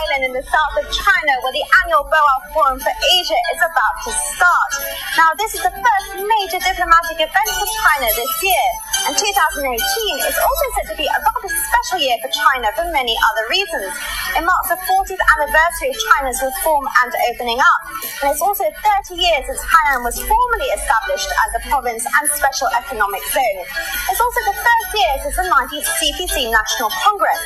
island in the south of China where the annual Boao Forum for Asia is about to start. Now, this is the first major diplomatic event for China this year, and 2018 is also said to be a rather special year for China for many other reasons. It marks the 40th anniversary of China's reform and opening up, and it's also 30 years since Hainan was formally established as a province and special economic zone. It's also the first year since the 19th CPC National Congress.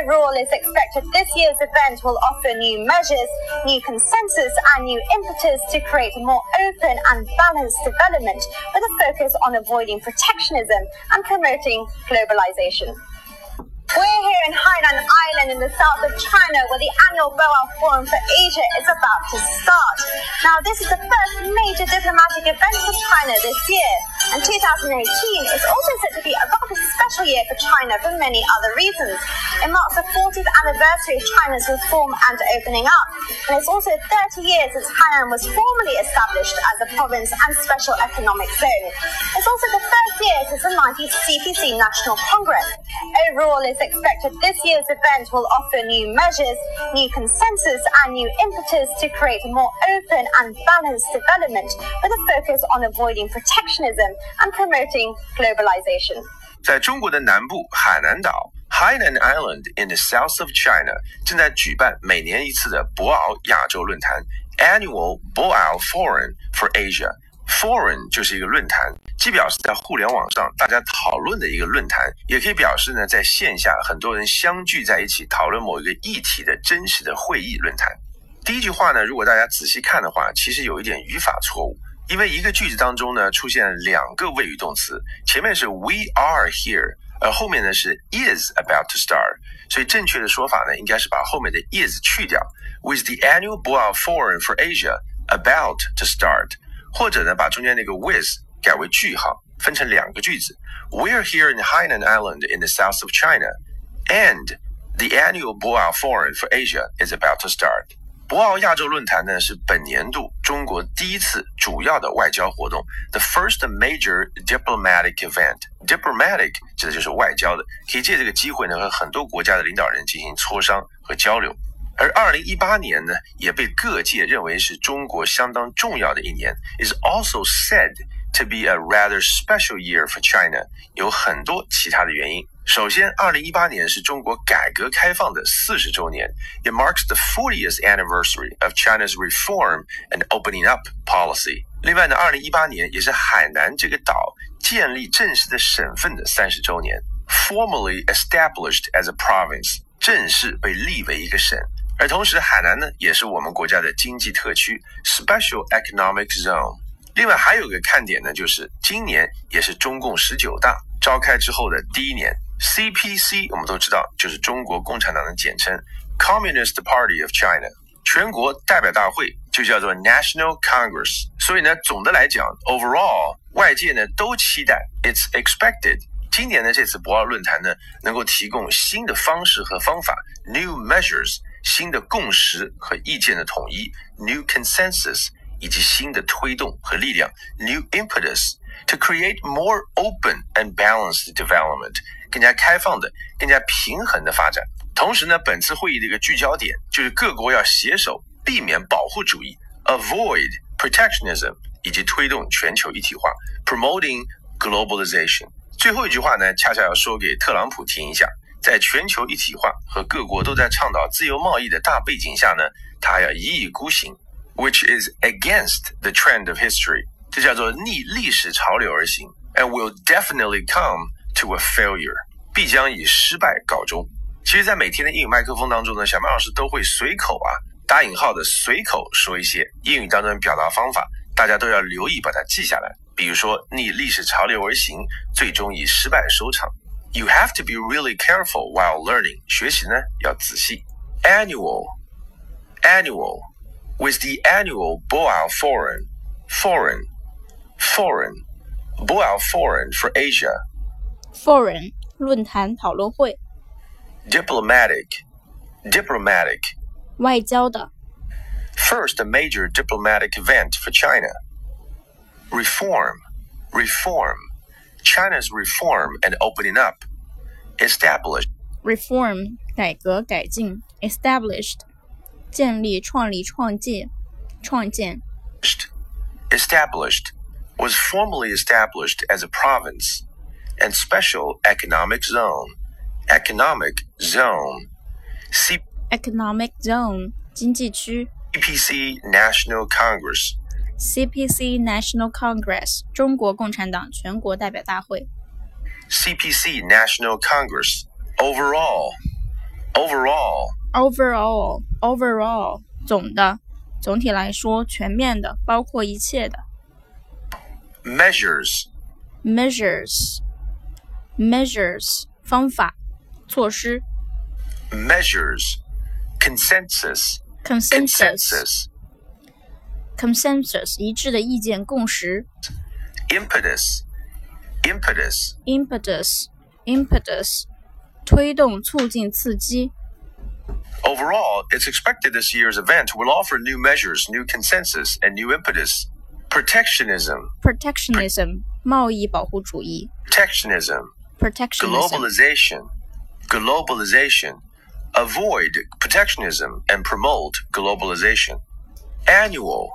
Overall, it's expected this year's event will offer new measures, new consensus, and new impetus to create a more open and balanced development with a focus on avoiding protectionism and promoting globalization. We're here in Hainan Island in the south of China where the annual Boao Forum for Asia is about to start. Now, this is the first major diplomatic event for China this year, and 2018 is also said to be a rather special year for China for many other reasons. It marks the 40th anniversary of China's reform and opening up, and it's also 30 years since Hainan was formally established as a province and special economic zone. It's also the first year since the 19th CPC National Congress. Overall, it's expected this year's event will offer new measures, new consensus, and new impetus to create a more open and balanced development with a focus on avoiding protectionism and promoting globalization. 在中国的南部海南岛 Hainan Island in the south of China 正在举办每年一次的博鳌亚洲论坛 Annual Boao Forum for Asia。Forum 就是一个论坛，既表示在互联网上大家讨论的一个论坛，也可以表示呢在线下很多人相聚在一起讨论某一个议题的真实的会议论坛。第一句话呢，如果大家仔细看的话，其实有一点语法错误，因为一个句子当中呢出现两个谓语动词，前面是 We are here，而后面呢是 is about to start，所以正确的说法呢应该是把后面的 is 去掉，With the annual Boao Forum for Asia about to start。或者呢，把中间那个 with 改为句号，分成两个句子。We're here in Hainan Island in the south of China, and the annual Boao Forum for Asia is about to start. 博鳌亚洲论坛呢是本年度中国第一次主要的外交活动，the first major diplomatic event. Diplomatic 指的就是外交的，可以借这个机会呢和很多国家的领导人进行磋商和交流。而二零一八年呢，也被各界认为是中国相当重要的一年，is also said to be a rather special year for China。有很多其他的原因。首先，二零一八年是中国改革开放的四十周年，it marks the fortieth anniversary of China's reform and opening up policy。另外呢，二零一八年也是海南这个岛建立正式的省份的三十周年，formally established as a province，正式被立为一个省。而同时，海南呢也是我们国家的经济特区 （Special Economic Zone）。另外还有一个看点呢，就是今年也是中共十九大召开之后的第一年。CPC 我们都知道，就是中国共产党的简称 （Communist Party of China）。全国代表大会就叫做 National Congress。所以呢，总的来讲，overall，外界呢都期待，it's expected。今年的这次博鳌论坛呢，能够提供新的方式和方法 （new measures）。新的共识和意见的统一 （new consensus） 以及新的推动和力量 （new impetus） to create more open and balanced development，更加开放的、更加平衡的发展。同时呢，本次会议的一个聚焦点就是各国要携手避免保护主义 （avoid protectionism） 以及推动全球一体化 （promoting globalization）。最后一句话呢，恰恰要说给特朗普听一下。在全球一体化和各国都在倡导自由贸易的大背景下呢，他要一意孤行，which is against the trend of history，这叫做逆历史潮流而行，and will definitely come to a failure，必将以失败告终。其实，在每天的英语麦克风当中呢，小麦老师都会随口啊，打引号的随口说一些英语当中的表达方法，大家都要留意把它记下来。比如说，逆历史潮流而行，最终以失败收场。You have to be really careful while learning. 学习呢要仔细。Annual, annual, with the annual boao forum, forum, forum, boao forum for Asia. Forum 论坛讨论会。Diplomatic, diplomatic. 外交的。First, a major diplomatic event for China. Reform, reform. China's reform and opening up. established Reform 改革改进，established 建立创立创建创建。Established was formally established as a province and special economic zone. Economic zone. C- economic zone 经济区。CPC National Congress CPC National Congress 中国共产党全国代表大会。 CPC National Congress. Overall. Overall. Overall, overall 总的，总体来说，全面的，包括一切的。 Measures. Measures, measures 方法、措施。 Measures. Consensus. Consensus, Consensus. consensus 一致的意见，共识。 Impetus. Impetus. Impetus, impetus 推动、促进、刺激。 Overall, it's expected this year's event will offer new measures, new consensus, and new impetus. Protectionism. Protectionism 贸易保护主义。 Protectionism. Protectionism Globalization. Globalization. Avoid protectionism and promote globalization. Annual.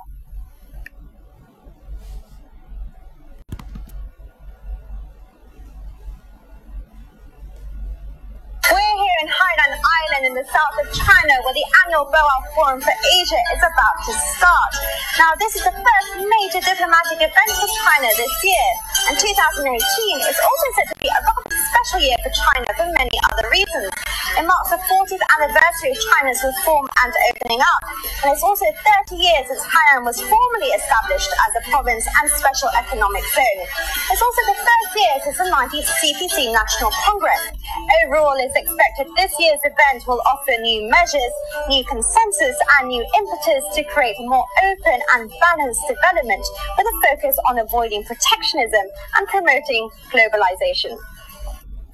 Island in the south of China where the annual Boao Forum for Asia is about to start. Now, this is the first major diplomatic event for China this year, and 2018 is also said to be a rather special year for China for many other reasons. It marks the 40th anniversary of China's reform and opening up, and it's also 30 years since Hainan was formally established as a province and special economic zone. It's also the first year since the 19th CPC National Congress. Overall, it's expected this year's event will offer new measures, new consensus, and new impetus to create a more open and balanced development with a focus on avoiding protectionism and promoting globalization.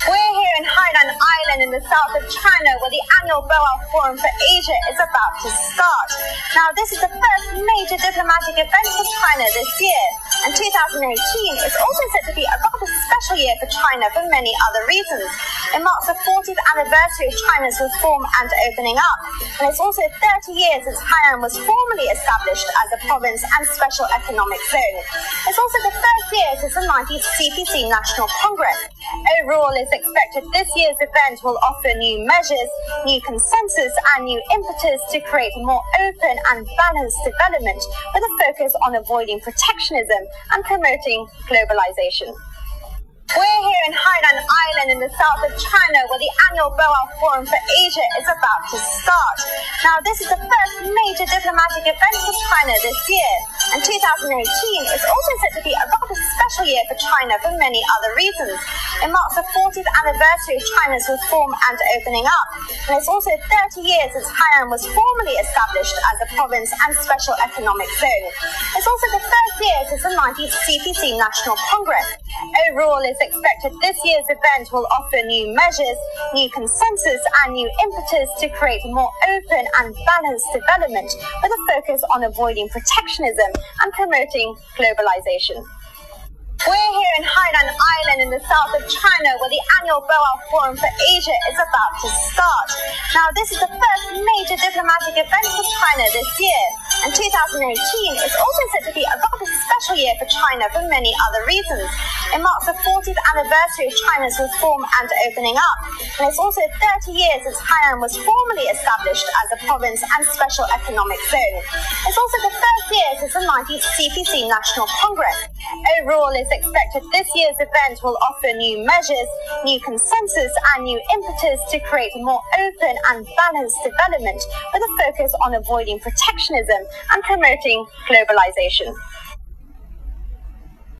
We're here in Hainan Island in the south of China where the annual Boao Forum for Asia is about to start. Now, this is the first major diplomatic event for China this year, and 2018 is also said to be a rather special year for China for many other reasons. It marks the 40th anniversary of China's reform and opening up, and it's also 30 years since Hainan was formally established as a province and special economic zone. It's also the first year since the 19th CPC National Congress. Overall, it's expected this year's event will offer new measures, new consensus, and new impetus to create a more open and balanced development with a focus on avoiding protectionism and promoting globalization. We're here in Hainan Island in the south of China where the annual Boao Forum for Asia is about to start. Now, this is the first major diplomatic event for China this year, and 2018 is also said to be a rather special year for China for many other reasons. It marks the 40th anniversary of China's reform and opening up, and it's also 30 years since Hainan was formally established as a province and special economic zone. It's also the first year since the 19th CPC National Congress. Overall, it's expected this year's event will offer new measures, new consensus, and new impetus to create a more open and balanced development with a focus on avoiding protectionism and promoting globalization. We're here in Hainan Island in the south of China where the annual Boao Forum for Asia is about to start. Now, this is the first major diplomatic event for China this year, and 2018 is also said to be a rather special year for China for many other reasons. It marks the 40th anniversary of China's reform and opening up, and it's also 30 years since Hainan was formally established as a province and special economic zone. It's also the first year since the 19th CPC National Congress. Overall, it's expected this year's event will offer new measures, new consensus, and new impetus to create a more open and balanced development with a focus on avoiding protectionism and promoting globalization.